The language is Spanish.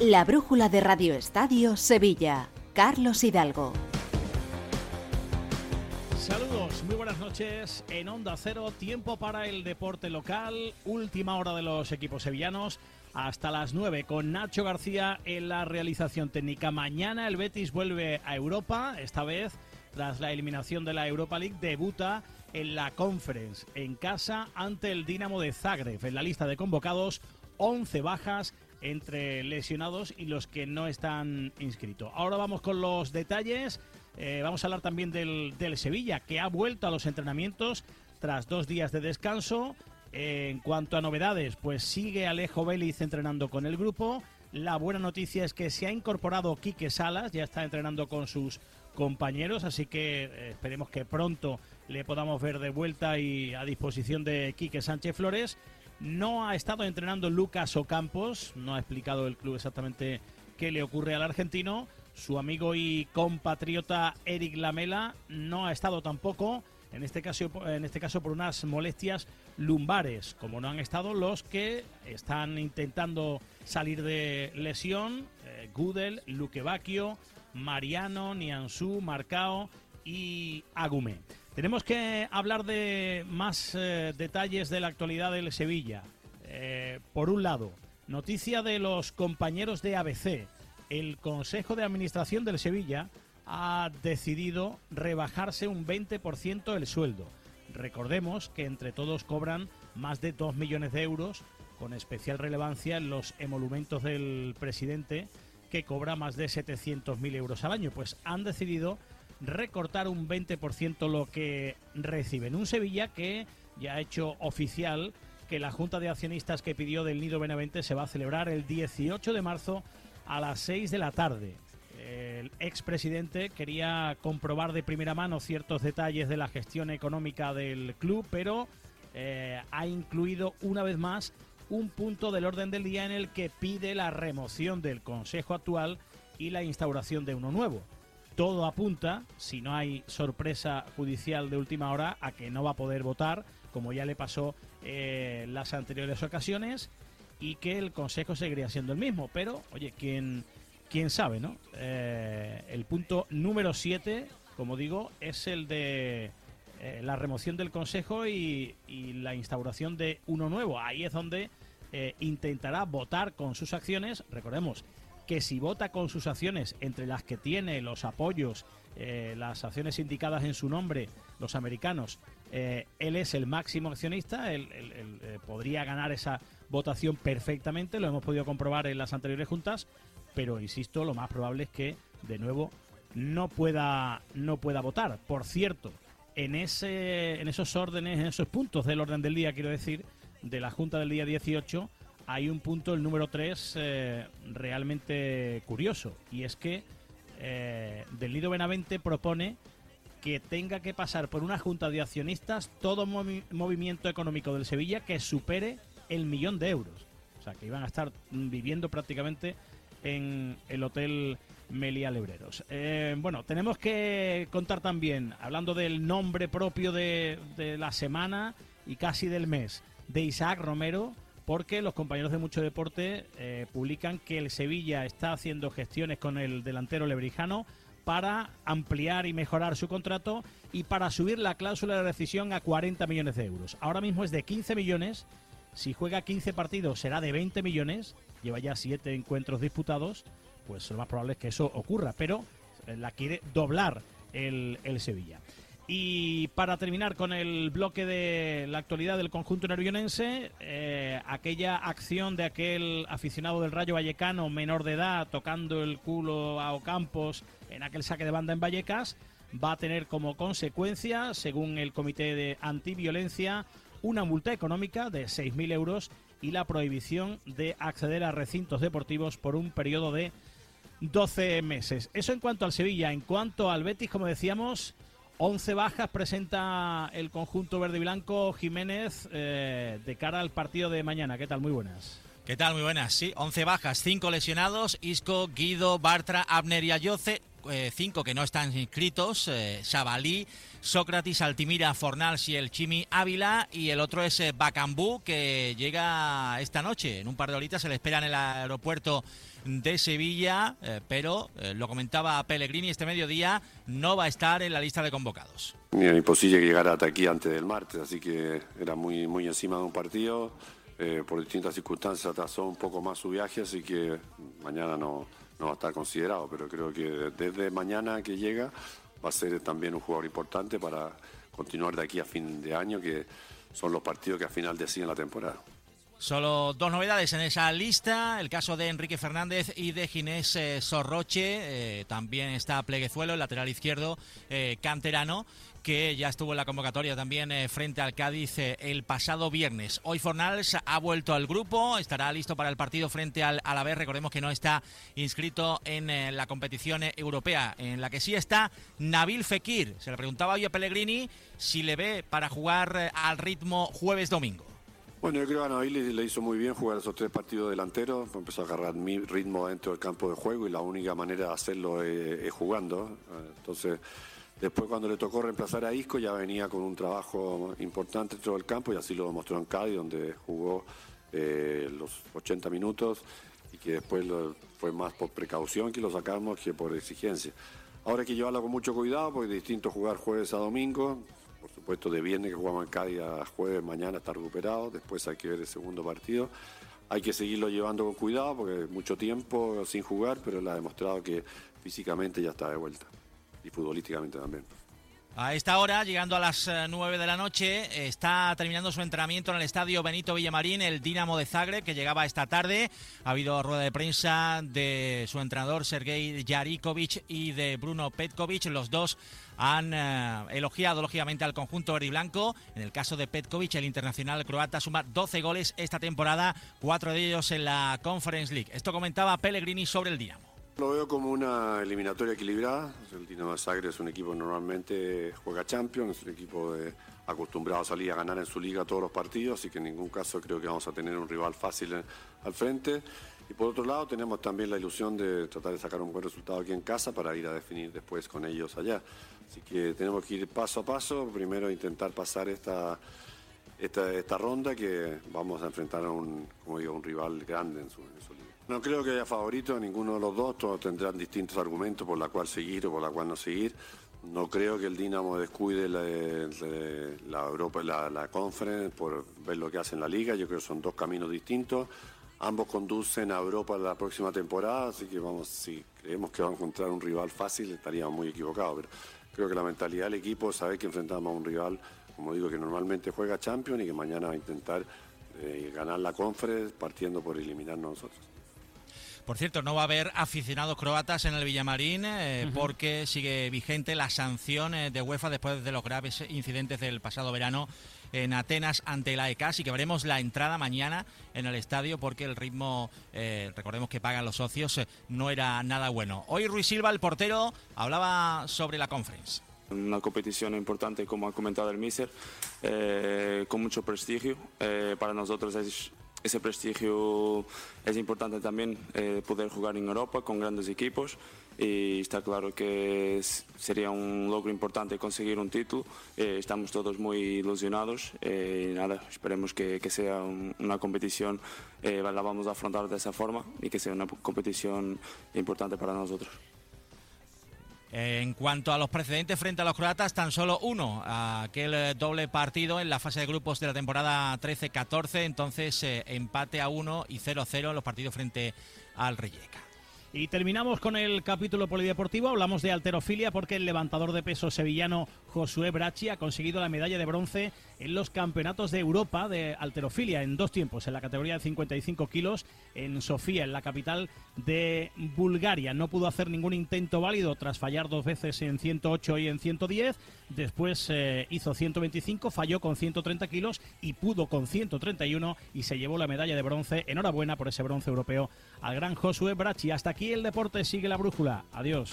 La brújula de Radio Estadio Sevilla. Carlos Hidalgo. Saludos, muy buenas noches. En Onda Cero, tiempo para el deporte local. Última hora de los equipos sevillanos. Hasta las 9 con Nacho García en la realización técnica. Mañana el Betis vuelve a Europa, esta vez tras la eliminación de la Europa League, debuta en la Conference en casa ante el Dinamo de Zagreb. En la lista de convocados, 11 bajas entre lesionados y los que no están inscritos. Ahora vamos con los detalles. Eh, vamos a hablar también del, Sevilla, que ha vuelto a los entrenamientos tras dos días de descanso. En cuanto a novedades, pues sigue Alejo Vélez entrenando con el grupo. La buena noticia es que se ha incorporado Quique Salas, ya está entrenando con sus compañeros, así que eh, esperemos que pronto le podamos ver de vuelta y a disposición de Quique Sánchez Flores. No ha estado entrenando Lucas Ocampos, no ha explicado el club exactamente qué le ocurre al argentino. Su amigo y compatriota Eric Lamela no ha estado tampoco, en este caso, en este caso por unas molestias lumbares, como no han estado los que están intentando salir de lesión, eh, Gudel, Luque Mariano, Nianzú, Marcao y Agume. Tenemos que hablar de más eh, detalles de la actualidad del Sevilla. Eh, por un lado, noticia de los compañeros de ABC. El Consejo de Administración del Sevilla ha decidido rebajarse un 20% el sueldo. Recordemos que entre todos cobran más de 2 millones de euros, con especial relevancia en los emolumentos del presidente, que cobra más de 700.000 euros al año. Pues han decidido recortar un 20% lo que reciben. Un Sevilla que ya ha hecho oficial que la Junta de Accionistas que pidió del Nido Benavente se va a celebrar el 18 de marzo a las 6 de la tarde. El expresidente quería comprobar de primera mano ciertos detalles de la gestión económica del club, pero eh, ha incluido una vez más un punto del orden del día en el que pide la remoción del Consejo actual y la instauración de uno nuevo todo apunta, si no hay sorpresa judicial de última hora, a que no va a poder votar, como ya le pasó en eh, las anteriores ocasiones, y que el Consejo seguiría siendo el mismo. Pero, oye, quién, quién sabe, ¿no? Eh, el punto número 7, como digo, es el de eh, la remoción del Consejo y, y, la instauración de uno nuevo. Ahí es donde intentará votar con sus acciones, recordemos, que si vota con sus acciones, entre las que tiene los apoyos, eh, las acciones indicadas en su nombre, los americanos, eh, él es el máximo accionista, él, eh, podría ganar esa votación perfectamente, lo hemos podido comprobar en las anteriores juntas, pero insisto, lo más probable es que, de nuevo, no pueda, no pueda votar. Por cierto, en, ese, en esos órdenes, en esos puntos del orden del día, quiero decir, de la Junta del día 18, hay un punto, el número 3, eh, realmente curioso. Y es que eh, Del Nido Benavente propone que tenga que pasar por una junta de accionistas todo movimiento económico del Sevilla que supere el millón de euros. O sea, que iban a estar viviendo prácticamente en el Hotel Melia Lebreros. Eh, bueno, tenemos que contar también, hablando del nombre propio de la semana y casi del mes, de Isaac Romero, porque los compañeros de Mucho Deporte eh, publican que el Sevilla está haciendo gestiones con el delantero lebrijano para ampliar y mejorar su contrato y para subir la cláusula de rescisión a 40 millones de euros. Ahora mismo es de 15 millones, si juega 15 partidos será de 20 millones, lleva ya 7 encuentros disputados, pues lo más probable es que eso ocurra, pero eh, la quiere doblar el, el Sevilla. Y para terminar con el bloque de la actualidad del conjunto nervionense, eh, aquella acción de aquel aficionado del Rayo Vallecano menor de edad tocando el culo a Ocampos en aquel saque de banda en Vallecas va a tener como consecuencia, según el Comité de Antiviolencia, una multa económica de 6.000 euros y la prohibición de acceder a recintos deportivos por un periodo de 12 meses. Eso en cuanto al Sevilla. En cuanto al Betis, como decíamos, 11 bajas presenta el conjunto verde y blanco Jiménez eh, de cara al partido de mañana. ¿Qué tal? Muy buenas. ¿Qué tal? Muy buenas. Sí, 11 bajas, 5 lesionados, Isco, Guido, Bartra, Abner y Ayoce. Eh, cinco que no están inscritos, Sabalí, Sócrates, Altimira, Fornals y el Chimi Ávila, y el otro es Bacambú, que llega esta noche, en un par de horitas se le espera en el aeropuerto de Sevilla, pero lo comentaba Pellegrini este mediodía, no va a estar en la lista de convocados. Era imposible que llegara hasta aquí antes del martes, así que era muy, muy encima de un partido. Eh, por distintas circunstancias atrasó un poco más su viaje, así que mañana no, no va a estar considerado, pero creo que desde mañana que llega va a ser también un jugador importante para continuar de aquí a fin de año, que son los partidos que al final deciden la temporada. Solo dos novedades en esa lista, el caso de Enrique Fernández y de Ginés eh, Sorroche, eh, también está Pleguezuelo, el lateral izquierdo, canterano que ya estuvo en la convocatoria también eh, frente al Cádiz eh, el pasado viernes. Hoy Fornals ha vuelto al grupo, estará listo para el partido frente al Alavés. Recordemos que no está inscrito en eh, la competición europea, en la que sí está Nabil Fekir. Se le preguntaba hoy a Pellegrini si le ve para jugar al ritmo jueves-domingo. Bueno, yo creo que a Nabil le hizo muy bien jugar esos tres partidos delanteros, empezó a agarrar ritmo dentro del campo de juego y la única manera de hacerlo es jugando. Entonces, Después cuando le tocó reemplazar a Isco ya venía con un trabajo importante dentro del campo y así lo demostró en Cádiz donde jugó eh, los 80 minutos y que después fue más por precaución que lo sacamos que por exigencia. Ahora hay que llevarlo con mucho cuidado porque es distinto jugar jueves a domingo, de viernes que jugamos en Cádiz a jueves, mañana está recuperado, después hay que ver el segundo partido. Hay que seguirlo llevando con cuidado porque mucho tiempo sin jugar, pero él ha demostrado que físicamente ya está de vuelta y futbolísticamente también. A esta hora, llegando a las 9 eh, de la noche, está terminando su entrenamiento en el estadio Benito Villamarín, el Dinamo de Zagreb, que llegaba esta tarde. Ha habido rueda de prensa de su entrenador Sergei Yarikovic y de Bruno Petkovic. Los dos han eh, elogiado lógicamente al conjunto verde. En el caso de Petkovic, el internacional croata suma 12 goles esta temporada, cuatro de ellos en la Conference League. Esto comentaba Pellegrini sobre el Dinamo. Lo veo como una eliminatoria equilibrada. El Dinamo Zagreb es un equipo que normalmente juega Champions, es un equipo acostumbrado a salir a ganar en su liga todos los partidos, así que en ningún caso creo que vamos a tener un rival fácil al frente. Y por otro lado tenemos también la ilusión de tratar de sacar un buen resultado aquí en casa para ir a definir después con ellos allá. Así que tenemos que ir paso a paso, primero intentar pasar esta, esta, esta ronda que vamos a enfrentar a un, como digo, un rival grande en su liga. No creo que haya favorito, ninguno de los dos, todos tendrán distintos argumentos por la cual seguir o por la cual no seguir. No creo que el Dinamo descuide la, Europa, la, la Conference por ver lo que hace en la liga. Yo creo que son dos caminos distintos. Ambos conducen a Europa la próxima temporada, así que vamos, si creemos que va a encontrar un rival fácil, estaríamos muy equivocados. Pero creo que la mentalidad del equipo es saber que enfrentamos a un rival, como digo, que normalmente juega Champions y que mañana va a intentar eh, ganar la Conference partiendo por eliminarnos nosotros. Por cierto, no va a haber aficionados croatas en el Villamarín eh, porque sigue vigente la sanción eh, de UEFA después de los graves incidentes del pasado verano en Atenas ante la ECA, así que veremos la entrada mañana en el estadio porque el ritmo, eh, recordemos que pagan los socios, no era nada bueno. Hoy Ruiz Silva, el portero, hablaba sobre la conference. Una competición importante, como ha comentado el Miser, con mucho prestigio. para nosotros es ese prestigio es importante también eh, poder jugar en Europa con grandes equipos y está claro que sería un logro importante conseguir un título. Eh, estamos todos muy ilusionados eh, y nada, esperemos que, que sea una competición, la vamos a afrontar de esa forma y que sea una competición importante para nosotros. En cuanto a los precedentes frente a los croatas, tan solo uno, aquel eh, doble partido en la fase de grupos de la temporada 13-14, entonces eh, empate a uno y 0-0 en los partidos frente al Rijeka. Y terminamos con el capítulo polideportivo. Hablamos de alterofilia porque el levantador de peso sevillano Josué Brachi ha conseguido la medalla de bronce en los campeonatos de Europa de alterofilia en dos tiempos, en la categoría de 55 kilos en Sofía, en la capital de Bulgaria. No pudo hacer ningún intento válido tras fallar dos veces en 108 y en 110. Después eh, hizo 125, falló con 130 kilos y pudo con 131 y se llevó la medalla de bronce. Enhorabuena por ese bronce europeo al gran Josué Brachi. Hasta aquí el deporte, sigue la brújula. Adiós.